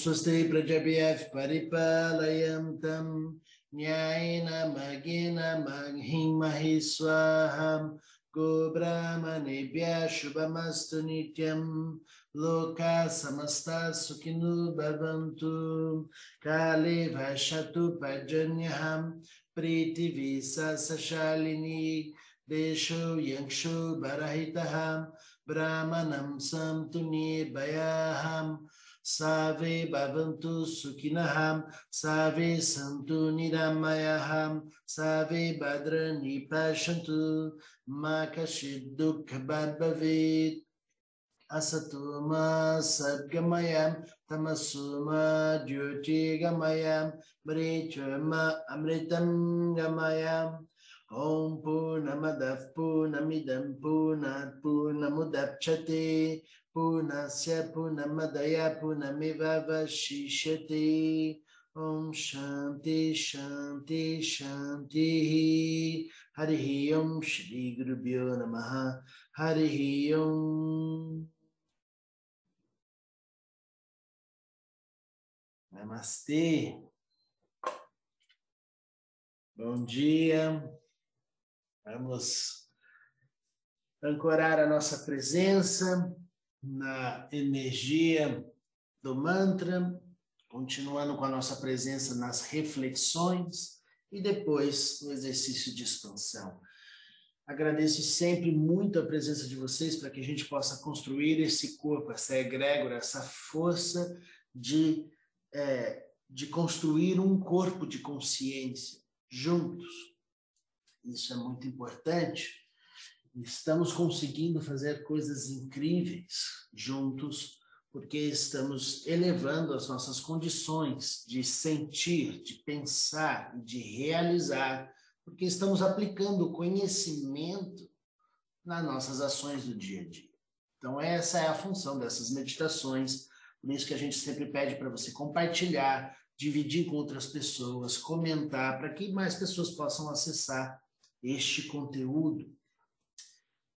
स्वस्ति प्रजभ्यः परिपालयन्तं न्यायेन मगेन महिमहि स्वाहा गोब्राह्मणेभ्यः शुभमस्तु नित्यं लोकाः समस्ताः सुखिनो भवन्तु काले भाषतु पर्जन्यः प्रीतिविशासशालिनी देशो यक्षो बरहितः ब्राह्मणं सन्तु निर्भयाः सर्वे भवन्तु सुखिनः सर्वे सन्तु निरामयाः सर्वे भद्राणि पश्यन्तु मा कश्चित् दुःखभाग् भवेत् असतो मा सद्गमयं तमसो मा ज्योतिर्गमयं मृत्युर्मा अमृतं गमयम् ॐ पूर्णमदः पूर्णमिदं पूर्णात् Punasya Punamadaya Punamivavashishati Om Shanti Shanti Shanti. Hari Om Shri Guru Gurubhyo Namaha. Harihi Om. Namastê Bom dia. Vamos ancorar a nossa presença na energia do mantra, continuando com a nossa presença nas reflexões e depois no exercício de expansão. Agradeço sempre muito a presença de vocês para que a gente possa construir esse corpo, essa egrégora, essa força de, é, de construir um corpo de consciência juntos. Isso é muito importante. Estamos conseguindo fazer coisas incríveis juntos, porque estamos elevando as nossas condições de sentir, de pensar, de realizar, porque estamos aplicando conhecimento nas nossas ações do dia a dia. Então, essa é a função dessas meditações. Por isso que a gente sempre pede para você compartilhar, dividir com outras pessoas, comentar, para que mais pessoas possam acessar este conteúdo.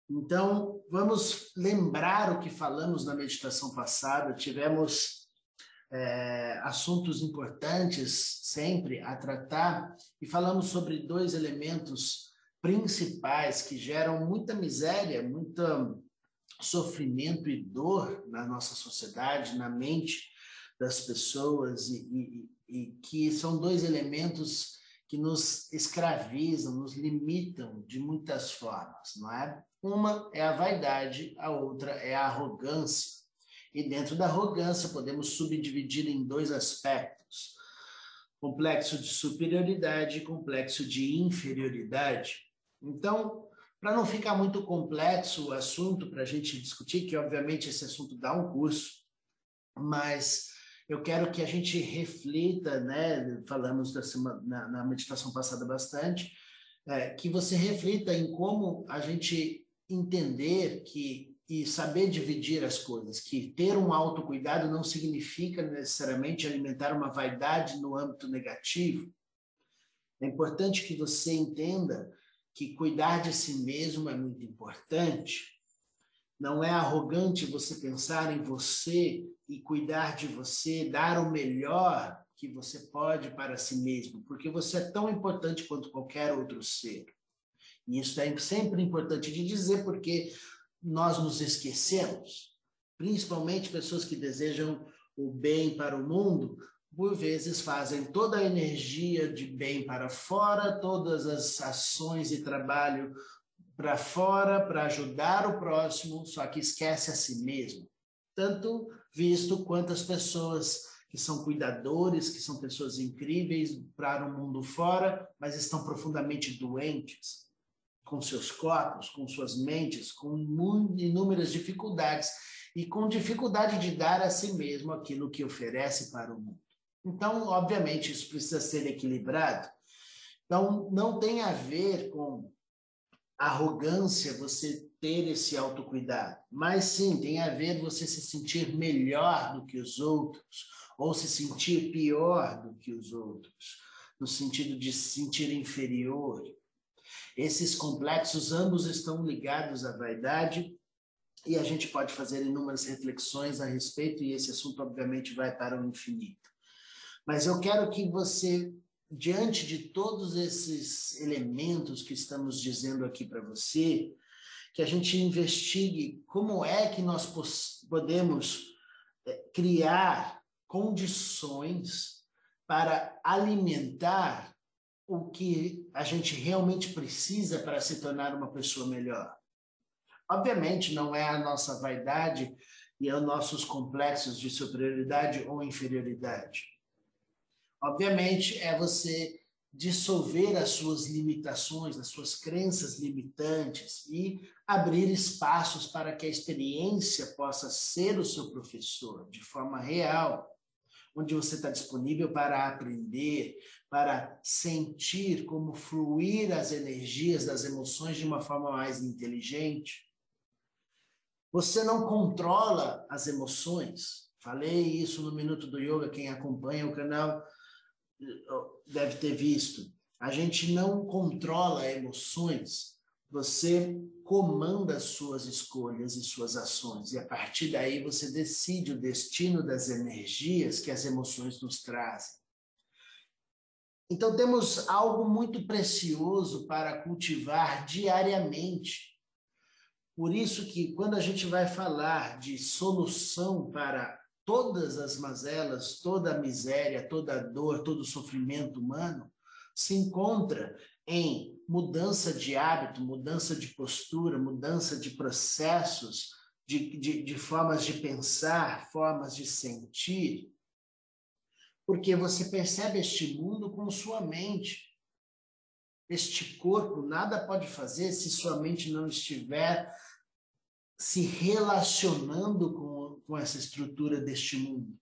Então, vamos lembrar o que falamos na meditação passada. Tivemos é, assuntos importantes sempre a tratar e falamos sobre dois elementos principais que geram muita miséria, muito sofrimento e dor na nossa sociedade, na mente das pessoas, e, e, e que são dois elementos que nos escravizam, nos limitam de muitas formas, não é? Uma é a vaidade, a outra é a arrogância. E dentro da arrogância podemos subdividir em dois aspectos: complexo de superioridade e complexo de inferioridade. Então, para não ficar muito complexo o assunto para a gente discutir, que obviamente esse assunto dá um curso, mas eu quero que a gente reflita, né? Falamos semana, na, na meditação passada bastante, é, que você reflita em como a gente entender que e saber dividir as coisas, que ter um autocuidado não significa necessariamente alimentar uma vaidade no âmbito negativo. É importante que você entenda que cuidar de si mesmo é muito importante. Não é arrogante você pensar em você e cuidar de você, dar o melhor que você pode para si mesmo, porque você é tão importante quanto qualquer outro ser. E isso é sempre importante de dizer, porque nós nos esquecemos, principalmente pessoas que desejam o bem para o mundo, por vezes fazem toda a energia de bem para fora, todas as ações e trabalho para fora, para ajudar o próximo, só que esquece a si mesmo. Tanto visto quantas pessoas que são cuidadores, que são pessoas incríveis para o mundo fora, mas estão profundamente doentes com seus corpos, com suas mentes, com inúmeras dificuldades e com dificuldade de dar a si mesmo aquilo que oferece para o mundo. Então, obviamente, isso precisa ser equilibrado. Então, não tem a ver com arrogância você ter esse autocuidado, mas sim tem a ver você se sentir melhor do que os outros ou se sentir pior do que os outros, no sentido de se sentir inferior, esses complexos ambos estão ligados à vaidade e a gente pode fazer inúmeras reflexões a respeito, e esse assunto, obviamente, vai para o infinito. Mas eu quero que você, diante de todos esses elementos que estamos dizendo aqui para você, que a gente investigue como é que nós podemos é, criar condições para alimentar o que a gente realmente precisa para se tornar uma pessoa melhor. Obviamente, não é a nossa vaidade e os nossos complexos de superioridade ou inferioridade. Obviamente, é você dissolver as suas limitações, as suas crenças limitantes e abrir espaços para que a experiência possa ser o seu professor de forma real, onde você está disponível para aprender, para sentir como fluir as energias das emoções de uma forma mais inteligente. Você não controla as emoções. Falei isso no Minuto do Yoga, quem acompanha o canal deve ter visto. A gente não controla emoções, você comanda suas escolhas e suas ações, e a partir daí você decide o destino das energias que as emoções nos trazem. Então, temos algo muito precioso para cultivar diariamente. Por isso que quando a gente vai falar de solução para todas as mazelas, toda a miséria, toda a dor, todo o sofrimento humano, se encontra em mudança de hábito, mudança de postura, mudança de processos, de, de, de formas de pensar, formas de sentir, porque você percebe este mundo com sua mente. Este corpo nada pode fazer se sua mente não estiver se relacionando com, com essa estrutura deste mundo.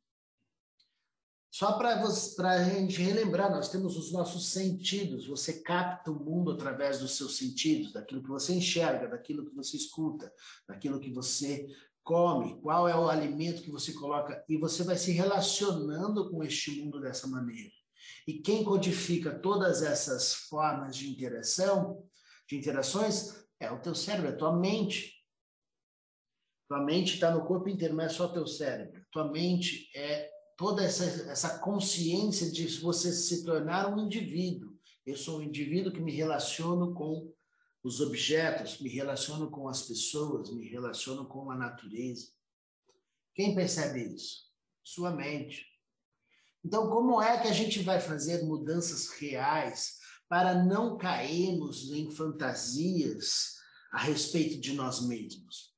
Só para a gente relembrar, nós temos os nossos sentidos. Você capta o mundo através dos seus sentidos, daquilo que você enxerga, daquilo que você escuta, daquilo que você come, qual é o alimento que você coloca, e você vai se relacionando com este mundo dessa maneira. E quem codifica todas essas formas de interação, de interações, é o teu cérebro, é a tua mente. Tua mente está no corpo inteiro, não é só teu cérebro. Tua mente é toda essa, essa consciência de você se tornar um indivíduo. Eu sou um indivíduo que me relaciono com os objetos, me relaciono com as pessoas, me relaciono com a natureza. Quem percebe isso? Sua mente. Então, como é que a gente vai fazer mudanças reais para não cairmos em fantasias a respeito de nós mesmos?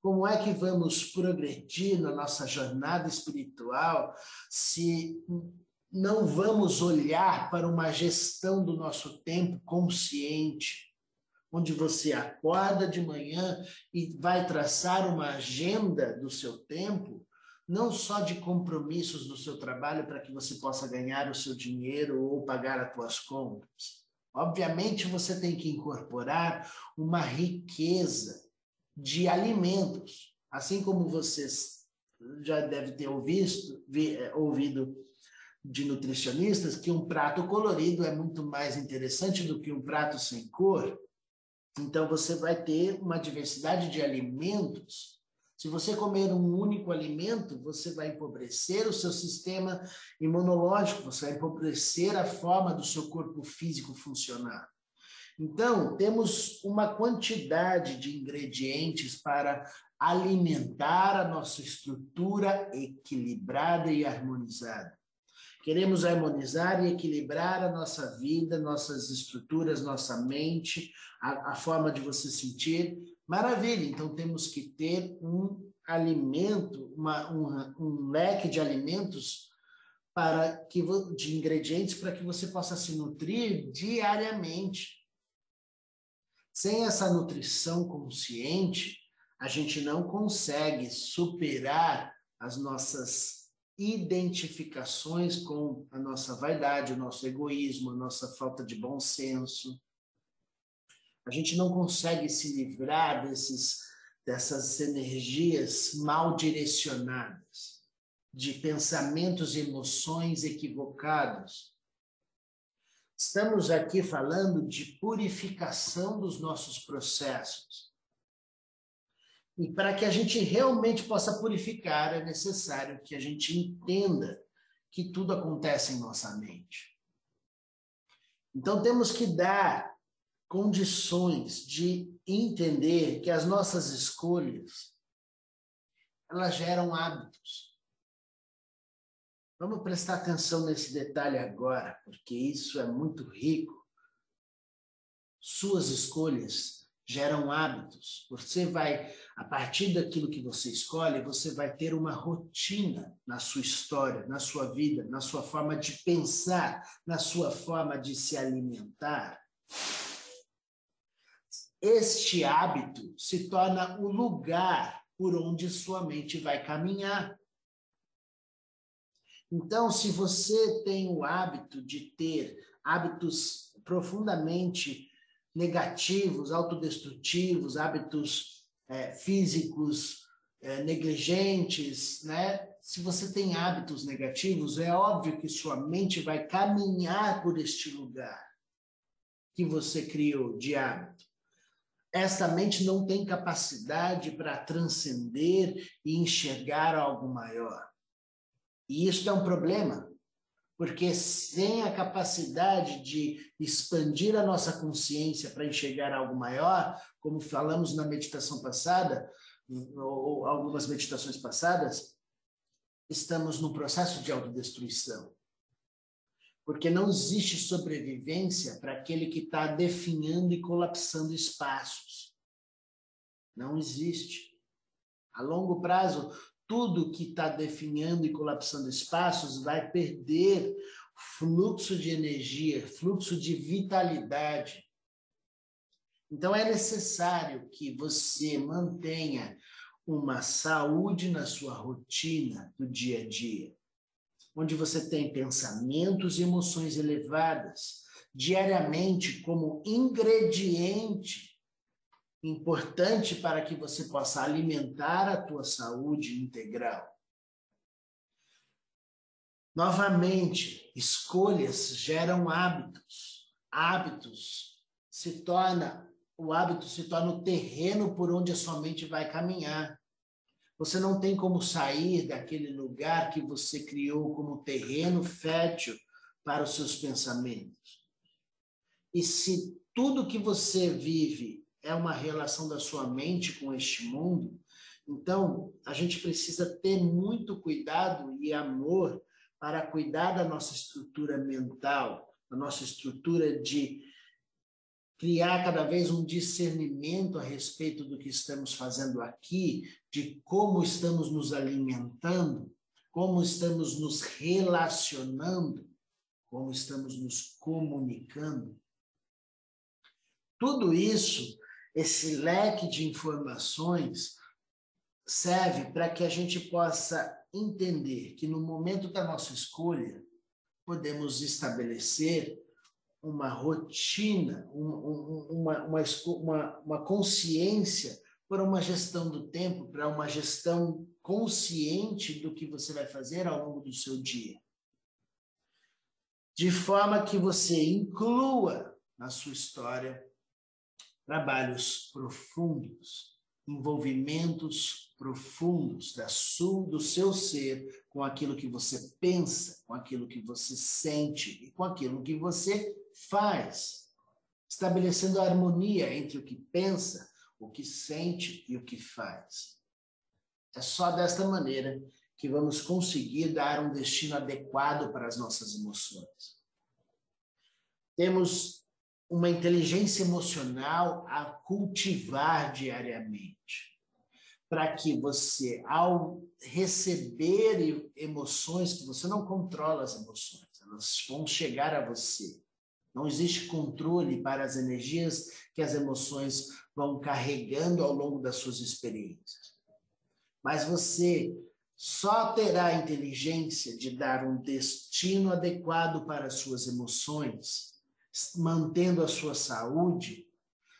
Como é que vamos progredir na nossa jornada espiritual se não vamos olhar para uma gestão do nosso tempo consciente, onde você acorda de manhã e vai traçar uma agenda do seu tempo, não só de compromissos do seu trabalho para que você possa ganhar o seu dinheiro ou pagar as suas contas. Obviamente, você tem que incorporar uma riqueza de alimentos. Assim como vocês já devem ter ouvido, é, ouvido de nutricionistas que um prato colorido é muito mais interessante do que um prato sem cor. Então você vai ter uma diversidade de alimentos. Se você comer um único alimento, você vai empobrecer o seu sistema imunológico, você vai empobrecer a forma do seu corpo físico funcionar. Então, temos uma quantidade de ingredientes para alimentar a nossa estrutura equilibrada e harmonizada. Queremos harmonizar e equilibrar a nossa vida, nossas estruturas, nossa mente, a, a forma de você sentir. Maravilha! Então, temos que ter um alimento, uma, um, um leque de alimentos para que de ingredientes para que você possa se nutrir diariamente. Sem essa nutrição consciente, a gente não consegue superar as nossas identificações com a nossa vaidade, o nosso egoísmo, a nossa falta de bom senso. A gente não consegue se livrar desses, dessas energias mal direcionadas, de pensamentos e emoções equivocados, Estamos aqui falando de purificação dos nossos processos. E para que a gente realmente possa purificar, é necessário que a gente entenda que tudo acontece em nossa mente. Então temos que dar condições de entender que as nossas escolhas elas geram hábitos. Vamos prestar atenção nesse detalhe agora, porque isso é muito rico. Suas escolhas geram hábitos. Você vai, a partir daquilo que você escolhe, você vai ter uma rotina na sua história, na sua vida, na sua forma de pensar, na sua forma de se alimentar. Este hábito se torna o lugar por onde sua mente vai caminhar. Então, se você tem o hábito de ter hábitos profundamente negativos, autodestrutivos, hábitos é, físicos é, negligentes, né? Se você tem hábitos negativos, é óbvio que sua mente vai caminhar por este lugar que você criou de hábito. Esta mente não tem capacidade para transcender e enxergar algo maior. E isso é um problema, porque sem a capacidade de expandir a nossa consciência para enxergar algo maior, como falamos na meditação passada, ou algumas meditações passadas, estamos no processo de autodestruição. Porque não existe sobrevivência para aquele que está definhando e colapsando espaços. Não existe. A longo prazo, tudo que está definhando e colapsando espaços vai perder fluxo de energia, fluxo de vitalidade. Então é necessário que você mantenha uma saúde na sua rotina do dia a dia, onde você tem pensamentos e emoções elevadas diariamente como ingrediente importante para que você possa alimentar a tua saúde integral. Novamente, escolhas geram hábitos. Hábitos se torna o hábito se torna o terreno por onde a sua mente vai caminhar. Você não tem como sair daquele lugar que você criou como terreno fértil para os seus pensamentos. E se tudo que você vive é uma relação da sua mente com este mundo. Então, a gente precisa ter muito cuidado e amor para cuidar da nossa estrutura mental, da nossa estrutura de criar cada vez um discernimento a respeito do que estamos fazendo aqui, de como estamos nos alimentando, como estamos nos relacionando, como estamos nos comunicando. Tudo isso esse leque de informações serve para que a gente possa entender que no momento da nossa escolha podemos estabelecer uma rotina, uma, uma, uma, uma consciência para uma gestão do tempo, para uma gestão consciente do que você vai fazer ao longo do seu dia. De forma que você inclua na sua história trabalhos profundos, envolvimentos profundos da sua, do seu ser com aquilo que você pensa, com aquilo que você sente e com aquilo que você faz, estabelecendo a harmonia entre o que pensa, o que sente e o que faz. É só desta maneira que vamos conseguir dar um destino adequado para as nossas emoções. Temos uma inteligência emocional a cultivar diariamente, para que você, ao receber emoções, que você não controla as emoções, elas vão chegar a você. Não existe controle para as energias que as emoções vão carregando ao longo das suas experiências. Mas você só terá a inteligência de dar um destino adequado para as suas emoções mantendo a sua saúde,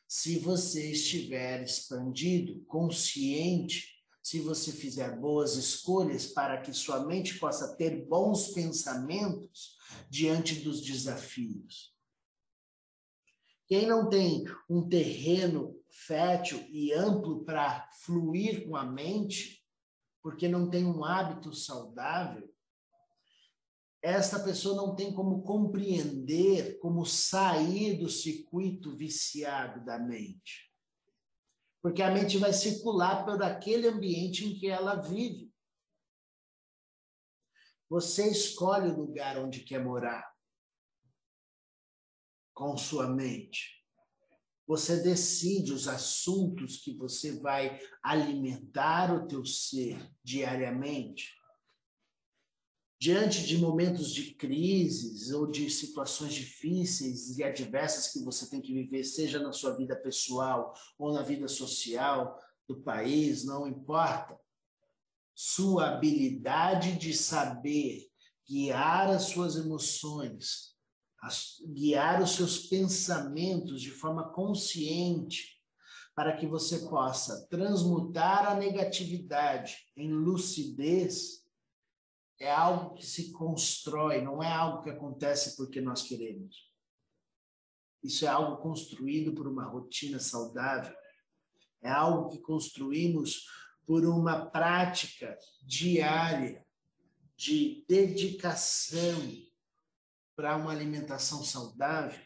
se você estiver expandido, consciente, se você fizer boas escolhas para que sua mente possa ter bons pensamentos diante dos desafios. Quem não tem um terreno fértil e amplo para fluir com a mente, porque não tem um hábito saudável, esta pessoa não tem como compreender, como sair do circuito viciado da mente. Porque a mente vai circular por aquele ambiente em que ela vive. Você escolhe o lugar onde quer morar com sua mente. Você decide os assuntos que você vai alimentar o teu ser diariamente. Diante de momentos de crises ou de situações difíceis e adversas que você tem que viver, seja na sua vida pessoal ou na vida social do país, não importa. Sua habilidade de saber guiar as suas emoções guiar os seus pensamentos de forma consciente, para que você possa transmutar a negatividade em lucidez, é algo que se constrói, não é algo que acontece porque nós queremos. Isso é algo construído por uma rotina saudável, é algo que construímos por uma prática diária de dedicação para uma alimentação saudável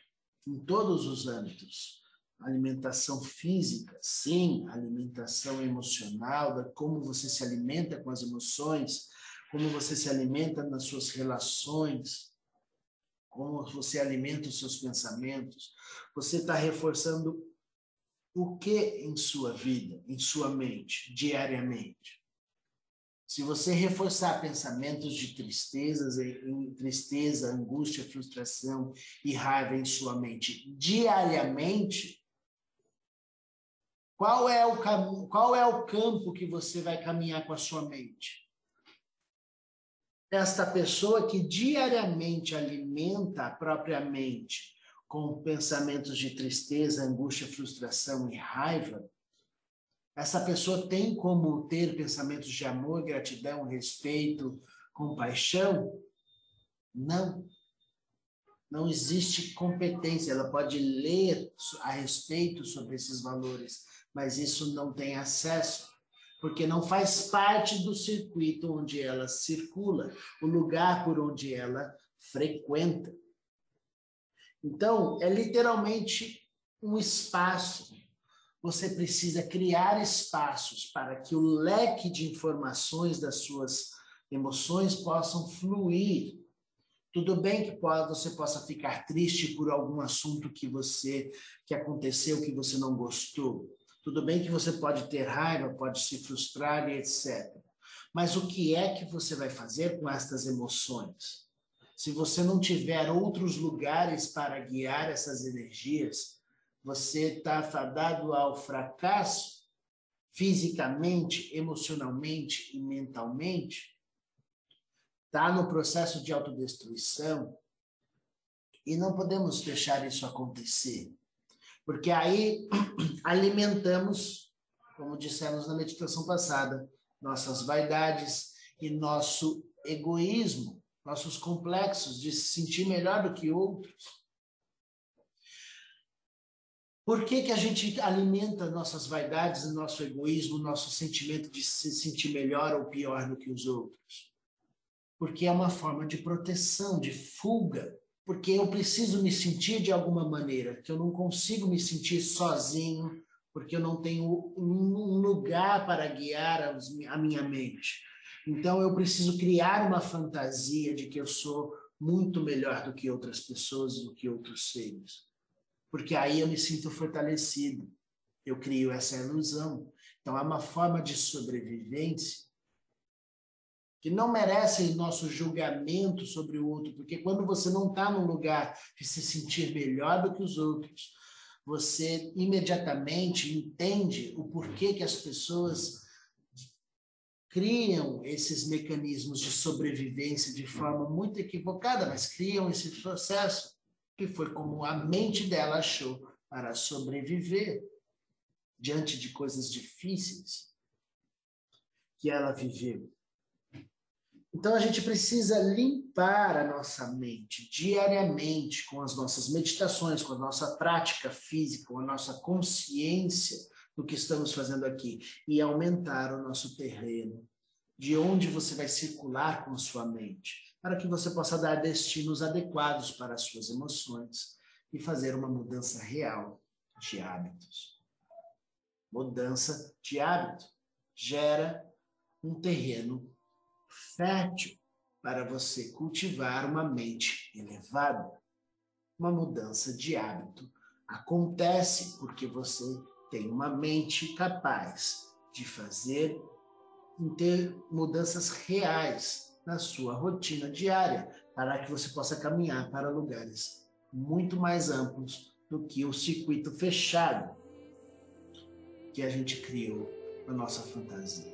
em todos os âmbitos. Alimentação física, sim, alimentação emocional, como você se alimenta com as emoções, como você se alimenta nas suas relações, como você alimenta os seus pensamentos. Você está reforçando o que em sua vida, em sua mente, diariamente? Se você reforçar pensamentos de tristezas, tristeza, angústia, frustração e raiva em sua mente diariamente, qual é o qual é o campo que você vai caminhar com a sua mente? Esta pessoa que diariamente alimenta a própria mente com pensamentos de tristeza, angústia, frustração e raiva, essa pessoa tem como ter pensamentos de amor, gratidão, respeito, compaixão? Não. Não existe competência. Ela pode ler a respeito sobre esses valores, mas isso não tem acesso, porque não faz parte do circuito onde ela circula, o lugar por onde ela frequenta. Então, é literalmente um espaço você precisa criar espaços para que o leque de informações das suas emoções possam fluir. Tudo bem que você possa ficar triste por algum assunto que você que aconteceu que você não gostou. Tudo bem que você pode ter raiva, pode se frustrar e etc. Mas o que é que você vai fazer com estas emoções? Se você não tiver outros lugares para guiar essas energias, você está fadado ao fracasso fisicamente, emocionalmente e mentalmente, está no processo de autodestruição e não podemos deixar isso acontecer, porque aí alimentamos, como dissemos na meditação passada, nossas vaidades e nosso egoísmo, nossos complexos de se sentir melhor do que outros. Por que, que a gente alimenta nossas vaidades, nosso egoísmo, nosso sentimento de se sentir melhor ou pior do que os outros? Porque é uma forma de proteção, de fuga. Porque eu preciso me sentir de alguma maneira, que eu não consigo me sentir sozinho, porque eu não tenho um lugar para guiar a minha mente. Então eu preciso criar uma fantasia de que eu sou muito melhor do que outras pessoas, do que outros seres porque aí eu me sinto fortalecido. Eu crio essa ilusão. Então, é uma forma de sobrevivência que não merece nosso julgamento sobre o outro, porque quando você não está num lugar de se sentir melhor do que os outros, você imediatamente entende o porquê que as pessoas criam esses mecanismos de sobrevivência de forma muito equivocada, mas criam esse processo que foi como a mente dela achou para sobreviver diante de coisas difíceis que ela viveu. Então a gente precisa limpar a nossa mente diariamente com as nossas meditações, com a nossa prática física, com a nossa consciência do que estamos fazendo aqui e aumentar o nosso terreno, de onde você vai circular com sua mente, para que você possa dar destinos adequados para as suas emoções e fazer uma mudança real de hábitos. Mudança de hábito gera um terreno fértil para você cultivar uma mente elevada. Uma mudança de hábito acontece porque você tem uma mente capaz de fazer ter mudanças reais na sua rotina diária, para que você possa caminhar para lugares muito mais amplos do que o circuito fechado que a gente criou na nossa fantasia.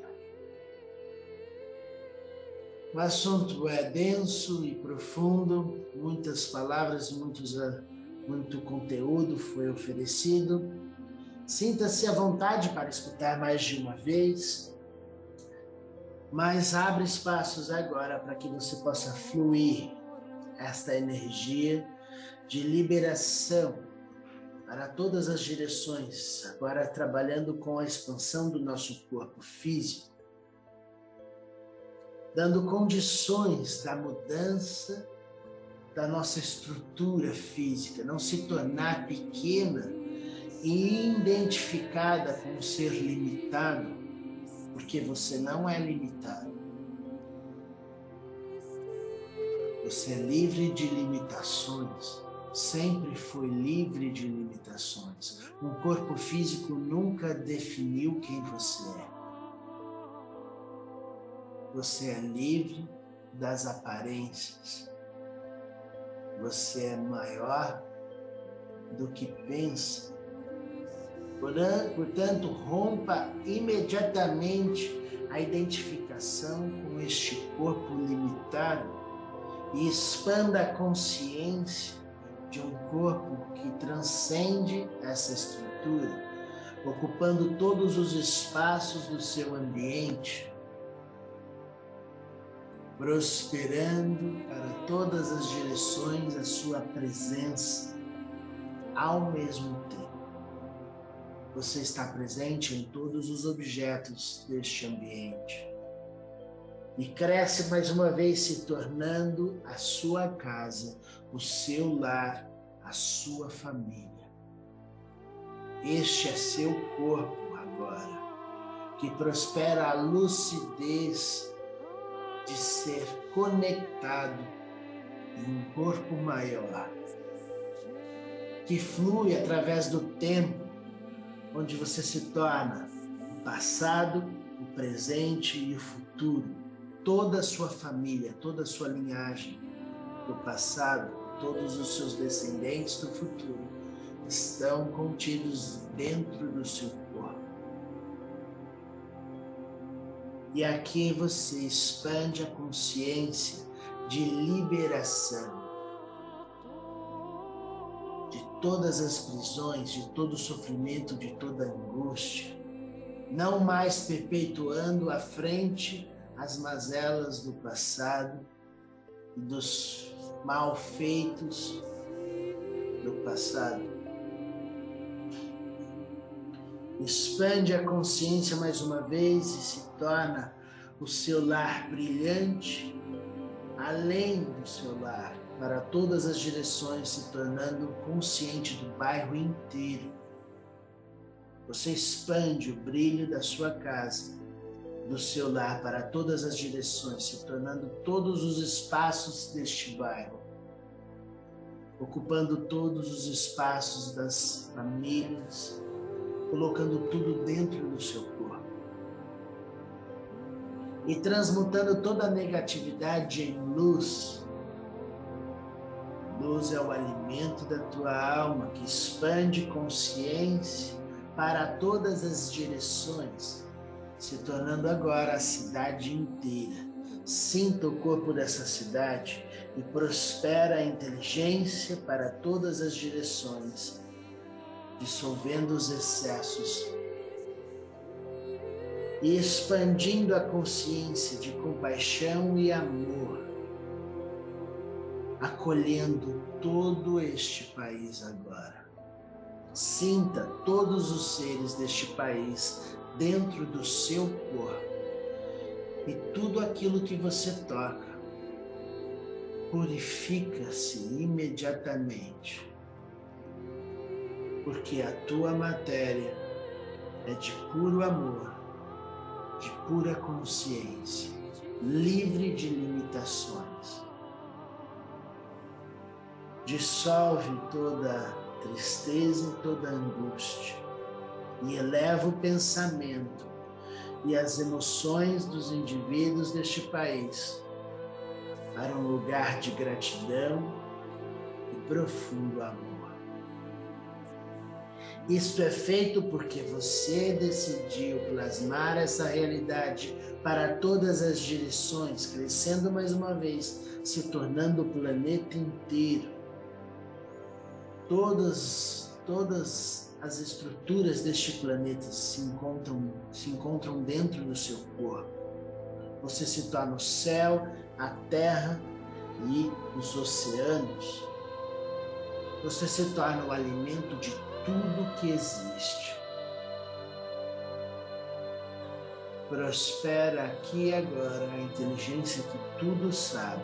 O assunto é denso e profundo, muitas palavras, muitos, ah, muito conteúdo foi oferecido. Sinta-se à vontade para escutar mais de uma vez, mas abre espaços agora para que você possa fluir esta energia de liberação para todas as direções, agora trabalhando com a expansão do nosso corpo físico dando condições da mudança da nossa estrutura física, não se tornar pequena e identificada com um ser limitado, porque você não é limitado. Você é livre de limitações, sempre foi livre de limitações. Um corpo físico nunca definiu quem você é. Você é livre das aparências. Você é maior do que pensa. Portanto, rompa imediatamente a identificação com este corpo limitado e expanda a consciência de um corpo que transcende essa estrutura, ocupando todos os espaços do seu ambiente, prosperando para todas as direções a sua presença ao mesmo tempo. Você está presente em todos os objetos deste ambiente e cresce mais uma vez se tornando a sua casa, o seu lar, a sua família. Este é seu corpo agora, que prospera a lucidez de ser conectado em um corpo maior, que flui através do tempo, onde você se torna o passado, o presente e o futuro. Toda a sua família, toda a sua linhagem do passado, todos os seus descendentes do futuro estão contidos dentro do seu E aqui você expande a consciência de liberação de todas as prisões, de todo sofrimento, de toda a angústia, não mais perpetuando à frente as mazelas do passado e dos malfeitos do passado. Expande a consciência mais uma vez e se torna o seu lar brilhante, além do seu lar, para todas as direções, se tornando consciente do bairro inteiro. Você expande o brilho da sua casa, do seu lar, para todas as direções, se tornando todos os espaços deste bairro, ocupando todos os espaços das famílias, colocando tudo dentro do seu corpo e transmutando toda a negatividade em luz. Luz é o alimento da tua alma que expande consciência para todas as direções, se tornando agora a cidade inteira. Sinta o corpo dessa cidade e prospera a inteligência para todas as direções, dissolvendo os excessos e expandindo a consciência de compaixão e amor, acolhendo todo este país agora. Sinta todos os seres deste país dentro do seu corpo e tudo aquilo que você toca purifica-se imediatamente, porque a tua matéria é de puro amor, de pura consciência, livre de limitações. Dissolve toda tristeza e toda angústia e eleva o pensamento e as emoções dos indivíduos deste país para um lugar de gratidão e profundo amor. Isto é feito porque você decidiu plasmar essa realidade para todas as direções, crescendo mais uma vez, se tornando o planeta inteiro. Todas, todas as estruturas deste planeta se encontram, se encontram dentro do seu corpo. Você se torna o céu, a terra e os oceanos. Você se torna o alimento de tudo que existe. Prospera aqui e agora a inteligência que tudo sabe,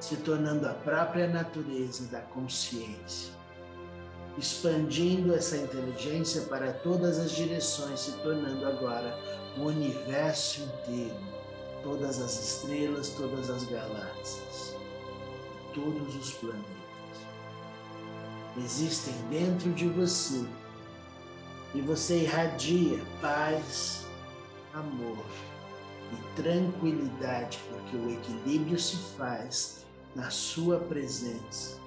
se tornando a própria natureza da consciência expandindo essa inteligência para todas as direções, se tornando agora o universo inteiro, todas as estrelas, todas as galáxias, todos os planetas existem dentro de você e você irradia paz, amor e tranquilidade, porque o equilíbrio se faz na sua presença.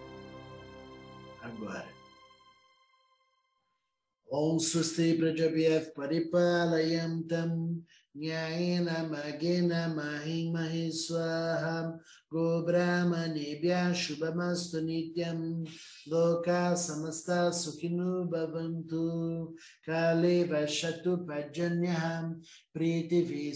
Agora. Om Swasti Prajabhyav Paripalayam Tam Nyayena Magena Mahim Mahiswaham गोब्राह्मणेभ्यः शुभमस्तु नित्यं। लोकाः समस्ता सुखिनो भवन्तु। काले वशतु पर्जन्यः। प्रीतिभिः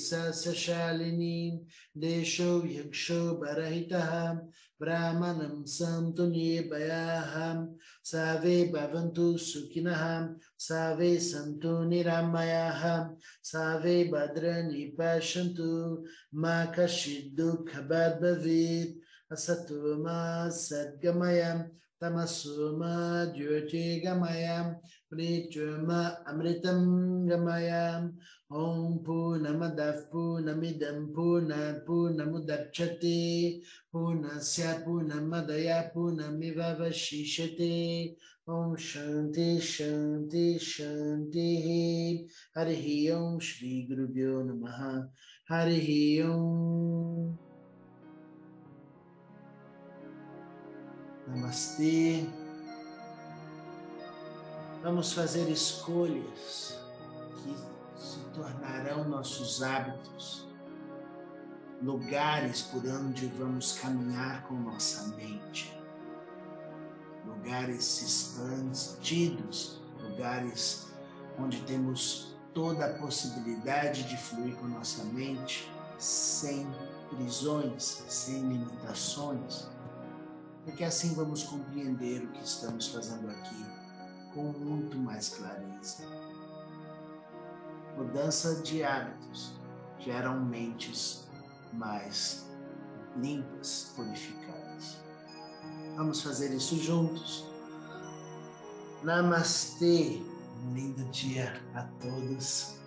देशो यक्षो बरहितः ब्राह्मणं सन्तु निर्भयाः। सर्वे भवन्तु सुखिनः। सर्वे सन्तु निरामयाः सर्वे भद्राणि पश्यन्तु, मा कश्चित् दुःखभाग् भवेत् असतो मा सद्गमयम् तमसु मा ज्योतिर्गमय मा अमृतं गमय। ॐ पूर्णमदः पूर्णमिदं पूर्णात् पूर्णमुदच्छते पूर्णस्य पूर्णमदय पूर्णमिवशिष्यते ॐ शान्ति शान्ति शान्तिः हरिः ॐ श्रीगुरुभ्यो नमः हरिः ॐ Namastê. Vamos fazer escolhas que se tornarão nossos hábitos, lugares por onde vamos caminhar com nossa mente, lugares expandidos, lugares onde temos toda a possibilidade de fluir com nossa mente sem prisões, sem limitações porque assim vamos compreender o que estamos fazendo aqui com muito mais clareza. Mudança de hábitos geram mentes mais limpas, purificadas. Vamos fazer isso juntos. Namastê, um lindo dia a todos.